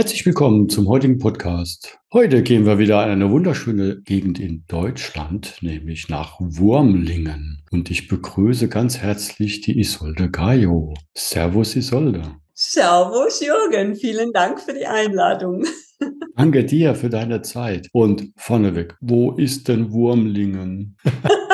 Herzlich willkommen zum heutigen Podcast. Heute gehen wir wieder in eine wunderschöne Gegend in Deutschland, nämlich nach Wurmlingen. Und ich begrüße ganz herzlich die Isolde Gajo. Servus Isolde. Servus Jürgen, vielen Dank für die Einladung. Danke dir für deine Zeit. Und vorneweg, wo ist denn Wurmlingen?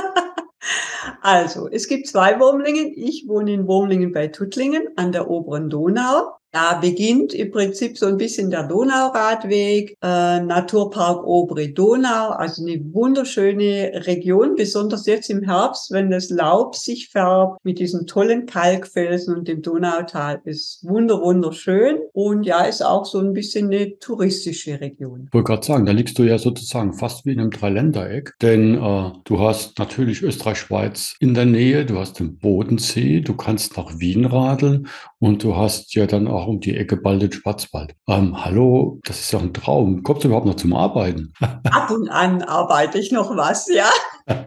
Also, es gibt zwei Wurmlingen. Ich wohne in Wurmlingen bei Tuttlingen an der oberen Donau. Da beginnt im Prinzip so ein bisschen der Donauradweg, äh, Naturpark Obere Donau, also eine wunderschöne Region, besonders jetzt im Herbst, wenn das Laub sich färbt mit diesen tollen Kalkfelsen und dem Donautal, ist wunder wunderschön und ja, ist auch so ein bisschen eine touristische Region. Ich wollte gerade sagen, da liegst du ja sozusagen fast wie in einem Dreiländereck, denn äh, du hast natürlich Österreich-Schweiz in der Nähe, du hast den Bodensee, du kannst nach Wien radeln und du hast ja dann auch um die Ecke bald den Schwarzwald. Ähm, hallo, das ist doch ein Traum. Kommst du überhaupt noch zum Arbeiten? Ab und an arbeite ich noch was, ja.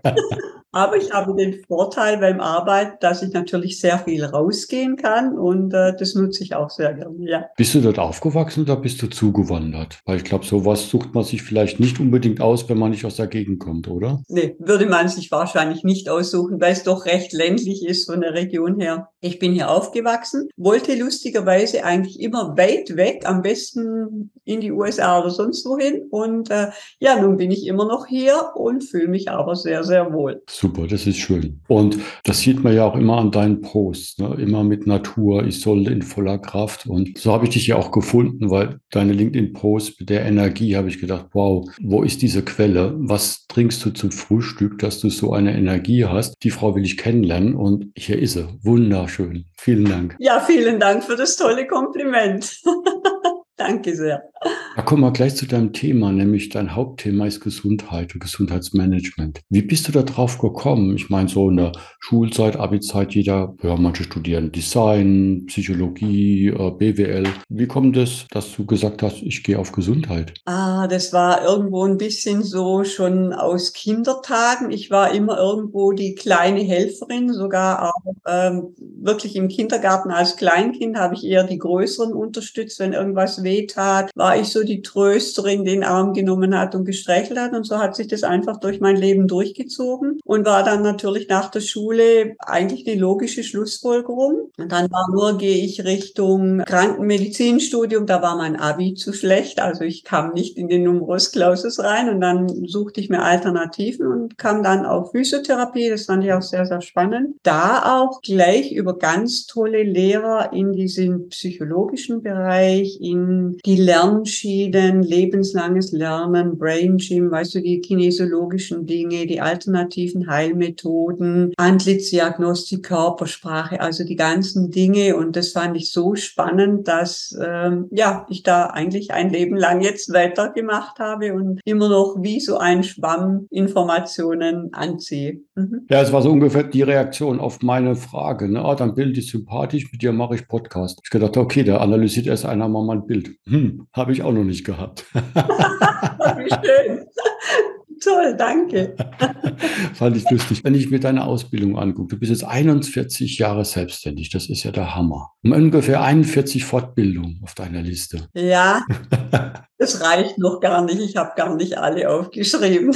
Aber ich habe den Vorteil beim Arbeiten, dass ich natürlich sehr viel rausgehen kann und äh, das nutze ich auch sehr gerne. Ja. Bist du dort aufgewachsen oder bist du zugewandert? Weil ich glaube, sowas sucht man sich vielleicht nicht unbedingt aus, wenn man nicht aus der Gegend kommt, oder? Nee, würde man sich wahrscheinlich nicht aussuchen, weil es doch recht ländlich ist von der Region her. Ich bin hier aufgewachsen, wollte lustigerweise eigentlich immer weit weg, am besten in die USA oder sonst wohin. Und äh, ja, nun bin ich immer noch hier und fühle mich aber sehr, sehr wohl. Super, das ist schön. Und das sieht man ja auch immer an deinen Posts, ne? immer mit Natur, soll in voller Kraft. Und so habe ich dich ja auch gefunden, weil deine LinkedIn-Posts mit der Energie habe ich gedacht, wow, wo ist diese Quelle? Was trinkst du zum Frühstück, dass du so eine Energie hast? Die Frau will ich kennenlernen und hier ist sie. Wunderschön. Vielen Dank. Ja, vielen Dank für das tolle Kompliment. Danke sehr. Da kommen wir gleich zu deinem Thema, nämlich dein Hauptthema ist Gesundheit und Gesundheitsmanagement. Wie bist du da drauf gekommen? Ich meine, so in der Schulzeit, Abi-Zeit, jeder, ja, manche studieren Design, Psychologie, äh, BWL. Wie kommt es, dass du gesagt hast, ich gehe auf Gesundheit? Ah, das war irgendwo ein bisschen so schon aus Kindertagen. Ich war immer irgendwo die kleine Helferin, sogar auch ähm, wirklich im Kindergarten als Kleinkind habe ich eher die Größeren unterstützt, wenn irgendwas wehtat, war ich so die Trösterin, den Arm genommen hat und gestreichelt hat. Und so hat sich das einfach durch mein Leben durchgezogen und war dann natürlich nach der Schule eigentlich die logische Schlussfolgerung. Und dann war nur, gehe ich Richtung Krankenmedizinstudium, da war mein Abi zu schlecht, also ich kam nicht in den Numerus Clausus rein und dann suchte ich mir Alternativen und kam dann auf Physiotherapie, das fand ich auch sehr, sehr spannend. Da auch gleich über ganz tolle Lehrer in diesen psychologischen Bereich, in die Lernschieden, lebenslanges Lernen, Brain Gym, weißt du, die kinesiologischen Dinge, die alternativen Heilmethoden, Antlitzdiagnostik, Körpersprache, also die ganzen Dinge. Und das fand ich so spannend, dass ähm, ja ich da eigentlich ein Leben lang jetzt weitergemacht habe und immer noch wie so ein Schwamm Informationen anziehe. Mhm. Ja, es war so ungefähr die Reaktion auf meine Frage. Ne? Ah, dein Bild ist sympathisch, mit dir mache ich Podcast. Ich gedacht, okay, da analysiert erst einer mal mein Bild. Hm, habe ich auch noch nicht gehabt. Wie schön. Toll, danke. Fand ich lustig. Wenn ich mir deine Ausbildung angucke, du bist jetzt 41 Jahre selbstständig, das ist ja der Hammer. Um ungefähr 41 Fortbildungen auf deiner Liste. Ja, das reicht noch gar nicht. Ich habe gar nicht alle aufgeschrieben.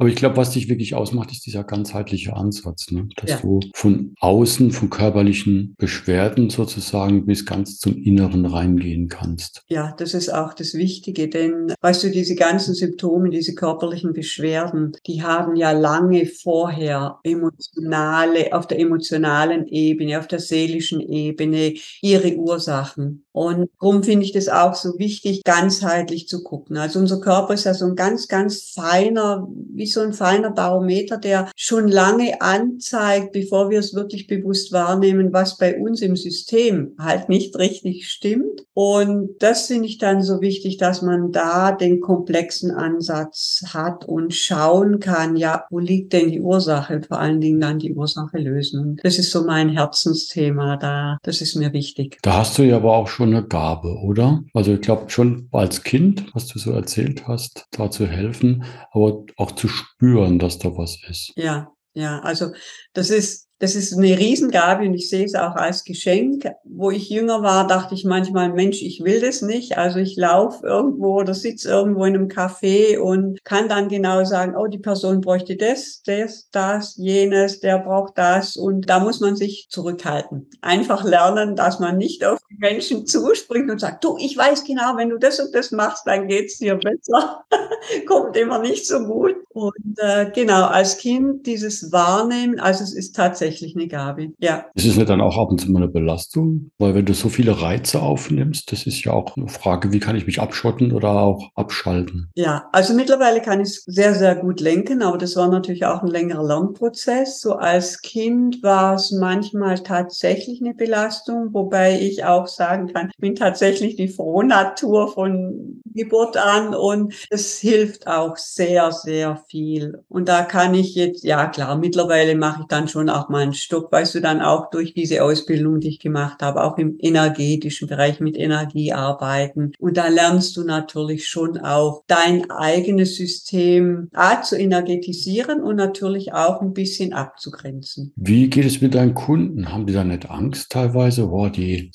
Aber ich glaube, was dich wirklich ausmacht, ist dieser ganzheitliche Ansatz, ne? dass ja. du von außen, von körperlichen Beschwerden sozusagen bis ganz zum Inneren reingehen kannst. Ja, das ist auch das Wichtige, denn weißt du, diese ganzen Symptome, diese körperlichen Beschwerden, die haben ja lange vorher emotionale, auf der emotionalen Ebene, auf der seelischen Ebene ihre Ursachen. Und darum finde ich das auch so wichtig, ganzheitlich zu gucken. Also unser Körper ist ja so ein ganz, ganz feiner, wie so ein feiner Barometer, der schon lange anzeigt, bevor wir es wirklich bewusst wahrnehmen, was bei uns im System halt nicht richtig stimmt. Und das finde ich dann so wichtig, dass man da den komplexen Ansatz hat und schauen kann, ja, wo liegt denn die Ursache? Vor allen Dingen dann die Ursache lösen. Das ist so mein Herzensthema da. Das ist mir wichtig. Da hast du ja aber auch schon eine Gabe, oder? Also ich glaube schon als Kind, was du so erzählt hast, da zu helfen, aber auch zu spüren, dass da was ist. Ja, ja, also das ist das ist eine Riesengabe und ich sehe es auch als Geschenk. Wo ich jünger war, dachte ich manchmal, Mensch, ich will das nicht. Also ich laufe irgendwo oder sitze irgendwo in einem Café und kann dann genau sagen, oh, die Person bräuchte das, das, das, jenes, der braucht das. Und da muss man sich zurückhalten. Einfach lernen, dass man nicht auf die Menschen zuspringt und sagt, du, ich weiß genau, wenn du das und das machst, dann geht's dir besser. Kommt immer nicht so gut. Und äh, genau, als Kind dieses Wahrnehmen, also es ist tatsächlich eine Gabe. Ja. Ist es nicht dann auch ab und zu mal eine Belastung? Weil wenn du so viele Reize aufnimmst, das ist ja auch eine Frage, wie kann ich mich abschotten oder auch abschalten? Ja, also mittlerweile kann ich es sehr, sehr gut lenken, aber das war natürlich auch ein längerer Lernprozess. So als Kind war es manchmal tatsächlich eine Belastung, wobei ich auch sagen kann, ich bin tatsächlich die Frohnatur von Geburt an und es hilft auch sehr, sehr viel. Und da kann ich jetzt, ja klar, mittlerweile mache ich dann schon auch mal einen Stopp, weißt du, dann auch durch diese Ausbildung, die ich gemacht habe, auch im energetischen Bereich mit Energie arbeiten. Und da lernst du natürlich schon auch dein eigenes System A, zu energetisieren und natürlich auch ein bisschen abzugrenzen. Wie geht es mit deinen Kunden? Haben die da nicht Angst teilweise? Boah, die,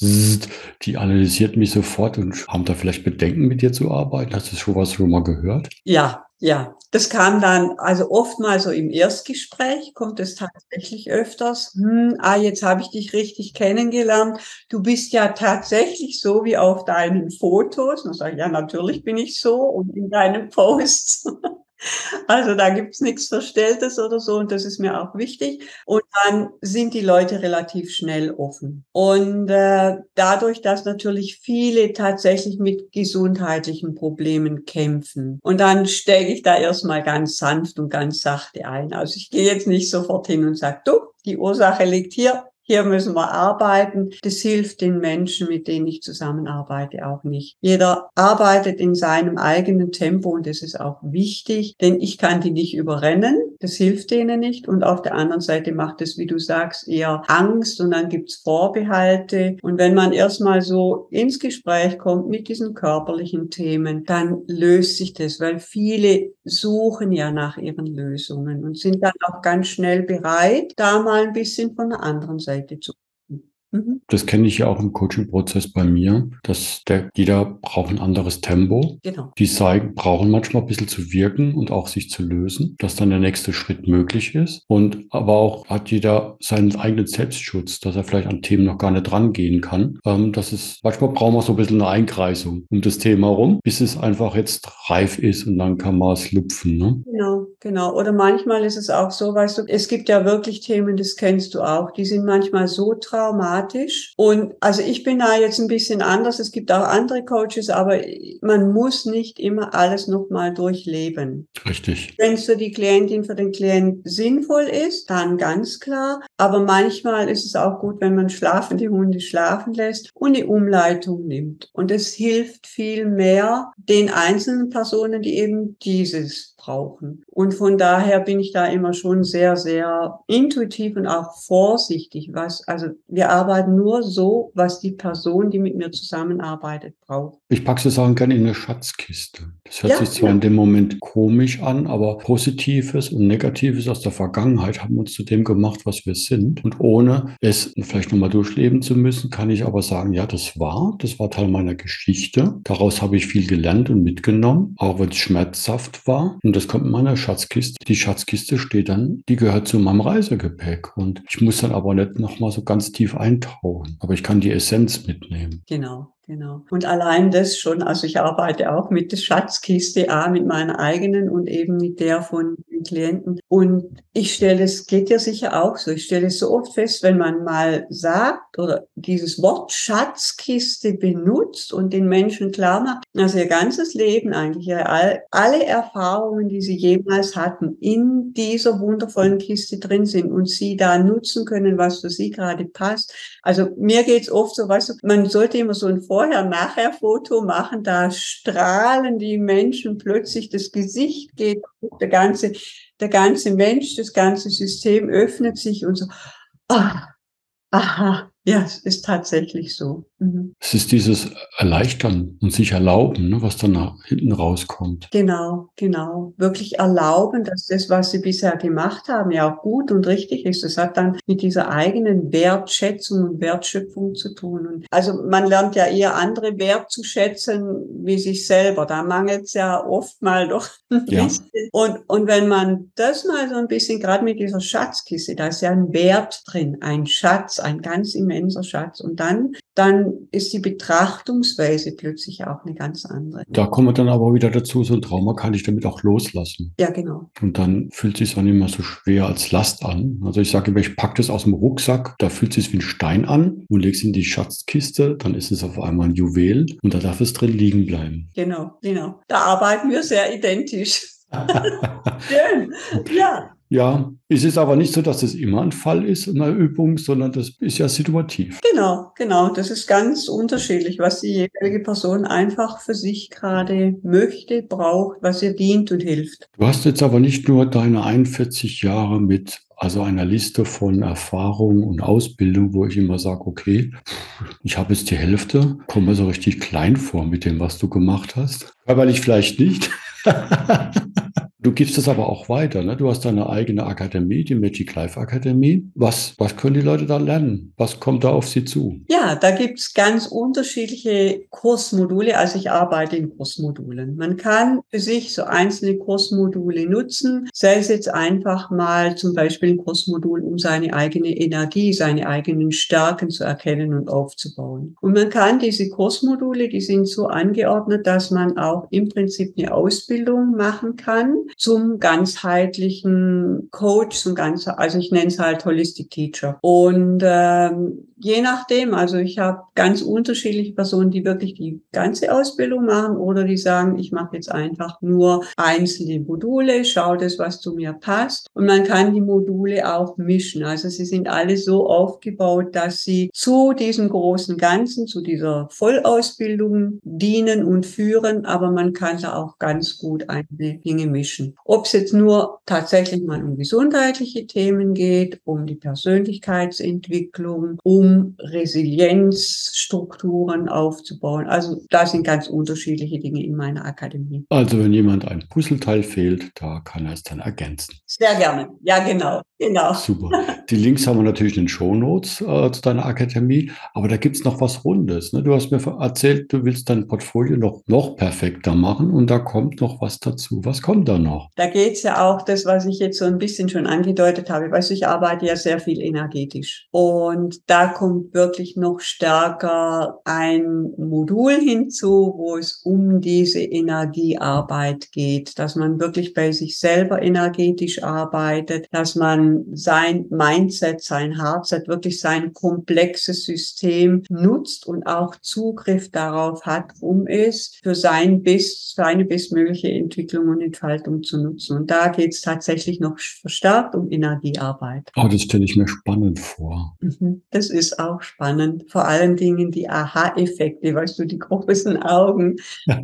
die analysiert mich sofort und haben da vielleicht Bedenken mit dir zu arbeiten? Hast du schon was schon mal gehört? Ja, ja, das kam dann, also oftmals so im Erstgespräch kommt es tatsächlich öfters. Hm, ah, jetzt habe ich dich richtig kennengelernt. Du bist ja tatsächlich so wie auf deinen Fotos. Und dann sage ich, ja, natürlich bin ich so und in deinen Posts. Also da gibt's nichts Verstelltes oder so und das ist mir auch wichtig. Und dann sind die Leute relativ schnell offen. Und äh, dadurch, dass natürlich viele tatsächlich mit gesundheitlichen Problemen kämpfen. Und dann stecke ich da erstmal ganz sanft und ganz sachte ein. Also ich gehe jetzt nicht sofort hin und sage, du, die Ursache liegt hier, hier müssen wir arbeiten. Das hilft den Menschen, mit denen ich zusammenarbeite, auch nicht. Jeder arbeitet in seinem eigenen Tempo und das ist auch wichtig, denn ich kann die nicht überrennen. Das hilft denen nicht. Und auf der anderen Seite macht es, wie du sagst, eher Angst und dann gibt's Vorbehalte. Und wenn man erstmal so ins Gespräch kommt mit diesen körperlichen Themen, dann löst sich das, weil viele suchen ja nach ihren Lösungen und sind dann auch ganz schnell bereit, da mal ein bisschen von der anderen Seite Seite zu Mhm. Das kenne ich ja auch im Coaching-Prozess bei mir, dass der, jeder braucht ein anderes Tempo. Genau. Die zeigen, brauchen manchmal ein bisschen zu wirken und auch sich zu lösen, dass dann der nächste Schritt möglich ist. Und aber auch hat jeder seinen eigenen Selbstschutz, dass er vielleicht an Themen noch gar nicht rangehen kann. Ähm, das ist, manchmal brauchen wir so ein bisschen eine Einkreisung um das Thema rum, bis es einfach jetzt reif ist und dann kann man es lupfen. Ne? Genau, genau. Oder manchmal ist es auch so, weißt du, es gibt ja wirklich Themen, das kennst du auch, die sind manchmal so traumatisch, dramatisch. Und also ich bin da jetzt ein bisschen anders. Es gibt auch andere Coaches, aber man muss nicht immer alles nochmal durchleben. Richtig. Wenn es für die Klientin, für den Klient sinnvoll ist, dann ganz klar. Aber manchmal ist es auch gut, wenn man schlafende Hunde schlafen lässt und die Umleitung nimmt. Und es hilft viel mehr den einzelnen Personen, die eben dieses brauchen. Und von daher bin ich da immer schon sehr, sehr intuitiv und auch vorsichtig. Was, also wir arbeiten nur so, was die Person, die mit mir zusammenarbeitet, braucht. Ich packe es auch gerne in eine Schatzkiste. Das hört ja, sich zwar ja. in dem Moment komisch an, aber Positives und Negatives aus der Vergangenheit haben uns zu dem gemacht, was wir sind. Und ohne es vielleicht nochmal durchleben zu müssen, kann ich aber sagen, ja, das war, das war Teil meiner Geschichte. Daraus habe ich viel gelernt und mitgenommen, auch wenn es schmerzhaft war. Und das kommt in meiner Schatzkiste. Die Schatzkiste steht dann, die gehört zu meinem Reisegepäck. Und ich muss dann aber nicht nochmal so ganz tief eintauchen. Aber ich kann die Essenz mitnehmen. Genau. Genau. Und allein das schon, also ich arbeite auch mit der Schatzkiste A, mit meiner eigenen und eben mit der von Klienten. Und ich stelle, es geht ja sicher auch so, ich stelle es so oft fest, wenn man mal sagt oder dieses Wort Schatzkiste benutzt und den Menschen klar macht, dass ihr ganzes Leben eigentlich, alle Erfahrungen, die sie jemals hatten, in dieser wundervollen Kiste drin sind und sie da nutzen können, was für sie gerade passt. Also mir geht's oft so, weißt du, man sollte immer so ein Vorher-Nachher-Foto machen, da strahlen die Menschen plötzlich, das Gesicht geht, der ganze, der ganze Mensch, das ganze System öffnet sich und so, ah, aha, ja, es ist tatsächlich so. Mhm. Es ist dieses Erleichtern und sich erlauben, ne, was dann nach hinten rauskommt. Genau, genau. Wirklich erlauben, dass das, was sie bisher gemacht haben, ja auch gut und richtig ist. Das hat dann mit dieser eigenen Wertschätzung und Wertschöpfung zu tun. Und also man lernt ja eher andere wertzuschätzen wie sich selber. Da mangelt es ja oft mal doch ein ja. Und, und wenn man das mal so ein bisschen, gerade mit dieser Schatzkiste, da ist ja ein Wert drin, ein Schatz, ein ganz immenser immenser Schatz. Und dann, dann ist die Betrachtungsweise plötzlich auch eine ganz andere. Da kommen wir dann aber wieder dazu, so ein Trauma kann ich damit auch loslassen. Ja, genau. Und dann fühlt es sich auch nicht mehr so schwer als Last an. Also ich sage immer, ich packe das aus dem Rucksack, da fühlt es sich wie ein Stein an und lege es in die Schatzkiste, dann ist es auf einmal ein Juwel und da darf es drin liegen bleiben. Genau, genau. Da arbeiten wir sehr identisch. Schön. Ja. Ja, es ist aber nicht so, dass das immer ein Fall ist in der Übung, sondern das ist ja situativ. Genau, genau. Das ist ganz unterschiedlich, was die jeweilige Person einfach für sich gerade möchte, braucht, was ihr dient und hilft. Du hast jetzt aber nicht nur deine 41 Jahre mit also einer Liste von Erfahrung und Ausbildung, wo ich immer sage, okay, ich habe jetzt die Hälfte, komme so richtig klein vor mit dem, was du gemacht hast. Aber ich vielleicht nicht. Du gibst es aber auch weiter. Ne? Du hast deine eigene Akademie, die Magic Life Akademie. Was, was können die Leute da lernen? Was kommt da auf sie zu? Ja, da gibt's ganz unterschiedliche Kursmodule. Also ich arbeite in Kursmodulen. Man kann für sich so einzelne Kursmodule nutzen, sei es jetzt einfach mal zum Beispiel ein Kursmodul, um seine eigene Energie, seine eigenen Stärken zu erkennen und aufzubauen. Und man kann diese Kursmodule, die sind so angeordnet, dass man auch im Prinzip eine Ausbildung machen kann zum ganzheitlichen Coach, zum ganz, also ich nenne es halt Holistic Teacher. Und ähm, je nachdem, also ich habe ganz unterschiedliche Personen, die wirklich die ganze Ausbildung machen oder die sagen, ich mache jetzt einfach nur einzelne Module, schau das, was zu mir passt. Und man kann die Module auch mischen. Also sie sind alle so aufgebaut, dass sie zu diesem großen Ganzen, zu dieser Vollausbildung dienen und führen, aber man kann da auch ganz gut einzelne Dinge mischen. Ob es jetzt nur tatsächlich mal um gesundheitliche Themen geht, um die Persönlichkeitsentwicklung, um um Resilienzstrukturen aufzubauen. Also da sind ganz unterschiedliche Dinge in meiner Akademie. Also wenn jemand ein Puzzleteil fehlt, da kann er es dann ergänzen. Sehr gerne. Ja, genau. Genau. Super. Die Links haben wir natürlich in den Shownotes äh, zu deiner Akademie, aber da gibt es noch was Rundes. Ne? Du hast mir erzählt, du willst dein Portfolio noch, noch perfekter machen und da kommt noch was dazu. Was kommt da noch? Da geht es ja auch das, was ich jetzt so ein bisschen schon angedeutet habe. Weißt du, ich arbeite ja sehr viel energetisch und da kommt wirklich noch stärker ein Modul hinzu, wo es um diese Energiearbeit geht, dass man wirklich bei sich selber energetisch arbeitet, dass man sein Mindset, sein Hardset, wirklich sein komplexes System nutzt und auch Zugriff darauf hat, um es für sein bis, seine bestmögliche Entwicklung und Entfaltung zu nutzen. Und da geht es tatsächlich noch verstärkt um Energiearbeit. Oh, das stelle ich mir spannend vor. Mhm. Das ist auch spannend. Vor allen Dingen die Aha-Effekte, weißt du, die großen Augen.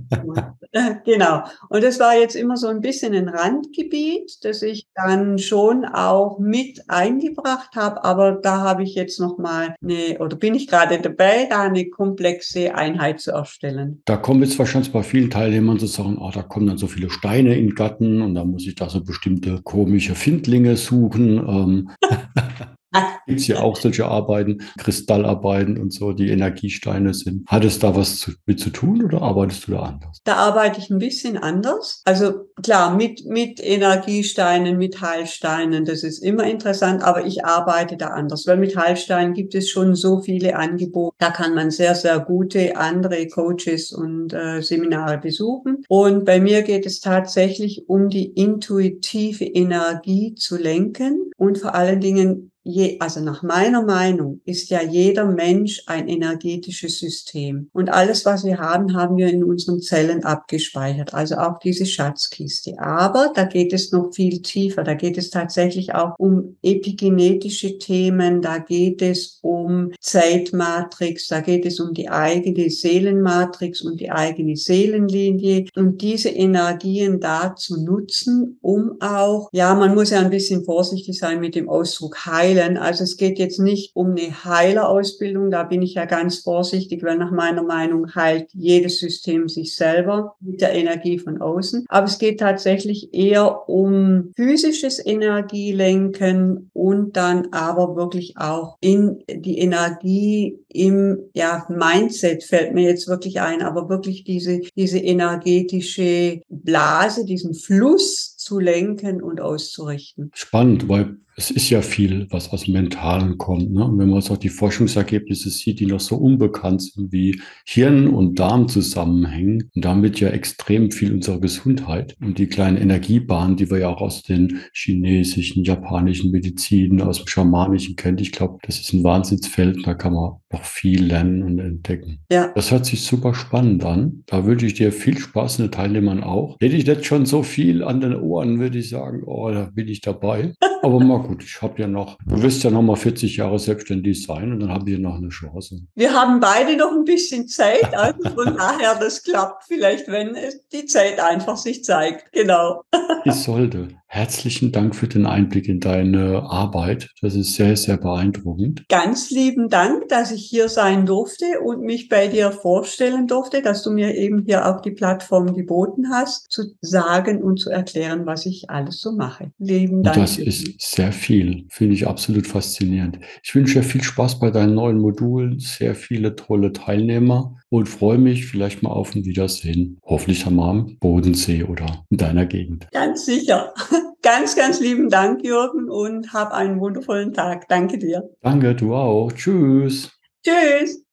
Genau. Und das war jetzt immer so ein bisschen ein Randgebiet, das ich dann schon auch mit eingebracht habe. Aber da habe ich jetzt noch mal eine, oder bin ich gerade dabei, da eine komplexe Einheit zu erstellen. Da kommen jetzt wahrscheinlich bei vielen Teilnehmern zu sagen, oh, da kommen dann so viele Steine in Gatten und da muss ich da so bestimmte komische Findlinge suchen. Gibt es ja auch solche Arbeiten, Kristallarbeiten und so, die Energiesteine sind. Hat es da was zu, mit zu tun oder arbeitest du da anders? Da arbeite ich ein bisschen anders. Also klar, mit, mit Energiesteinen, mit Heilsteinen, das ist immer interessant, aber ich arbeite da anders, weil mit Heilsteinen gibt es schon so viele Angebote. Da kann man sehr, sehr gute andere Coaches und äh, Seminare besuchen. Und bei mir geht es tatsächlich um die intuitive Energie zu lenken und vor allen Dingen je, also nach meiner Meinung ist ja jeder Mensch ein energetisches System. Und alles, was wir haben, haben wir in unseren Zellen abgespeichert. Also auch diese Schatzkiste. Aber da geht es noch viel tiefer. Da geht es tatsächlich auch um epigenetische Themen. Da geht es um Zeitmatrix. Da geht es um die eigene Seelenmatrix und die eigene Seelenlinie. Und diese Energien da zu nutzen, um auch, ja, man muss ja ein bisschen vorsichtig sein mit dem Ausdruck Heil heilen. Also es geht jetzt nicht um eine Heilerausbildung, da bin ich ja ganz vorsichtig, weil nach meiner Meinung heilt jedes System sich selber mit der Energie von außen. Aber es geht tatsächlich eher um physisches Energielenken und dann aber wirklich auch in die Energie im ja, Mindset fällt mir jetzt wirklich ein, aber wirklich diese, diese energetische Blase, diesen Fluss zu lenken und auszurichten. Spannend, weil es ist ja viel, was aus dem Mentalen kommt. Ne? Und wenn man jetzt auch die Forschungsergebnisse sieht, die noch so unbekannt sind, wie Hirn und Darm zusammenhängen, und damit ja extrem viel unserer Gesundheit und die kleinen Energiebahnen, die wir ja auch aus den chinesischen, japanischen Medizinen, aus dem Schamanischen kennt. Ich glaube, das ist ein Wahnsinnsfeld, da kann man noch viel lernen und entdecken. Ja. Das hört sich super spannend an. Da wünsche ich dir viel Spaß, den Teilnehmern auch. Hätte ich jetzt schon so viel an den Ohren, würde ich sagen, oh, da bin ich dabei. Aber mal gut, ich habe ja noch, du wirst ja noch mal 40 Jahre selbstständig sein und dann habe ich noch eine Chance. Wir haben beide noch ein bisschen Zeit, also von daher, das klappt vielleicht, wenn die Zeit einfach sich zeigt. Genau. Ich sollte. Herzlichen Dank für den Einblick in deine Arbeit. Das ist sehr, sehr beeindruckend. Ganz lieben Dank, dass ich hier sein durfte und mich bei dir vorstellen durfte, dass du mir eben hier auch die Plattform geboten hast, zu sagen und zu erklären, was ich alles so mache. Lieben Dank. Das ist sehr viel. Finde ich absolut faszinierend. Ich wünsche dir viel Spaß bei deinen neuen Modulen, sehr viele tolle Teilnehmer und freue mich vielleicht mal auf ein Wiedersehen. Hoffentlich am Bodensee oder in deiner Gegend. Ganz sicher. Ganz, ganz lieben Dank, Jürgen, und hab einen wundervollen Tag. Danke dir. Danke, du auch. Tschüss. Tschüss.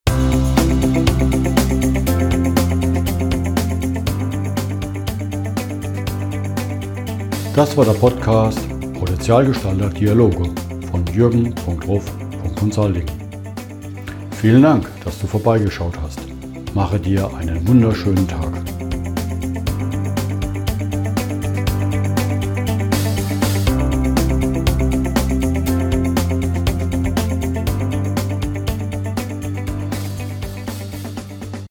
Das war der Podcast Potenzialgestalter Dialoge von jürgen.ruf.consulting. Vielen Dank, dass du vorbeigeschaut hast. Mache dir einen wunderschönen Tag.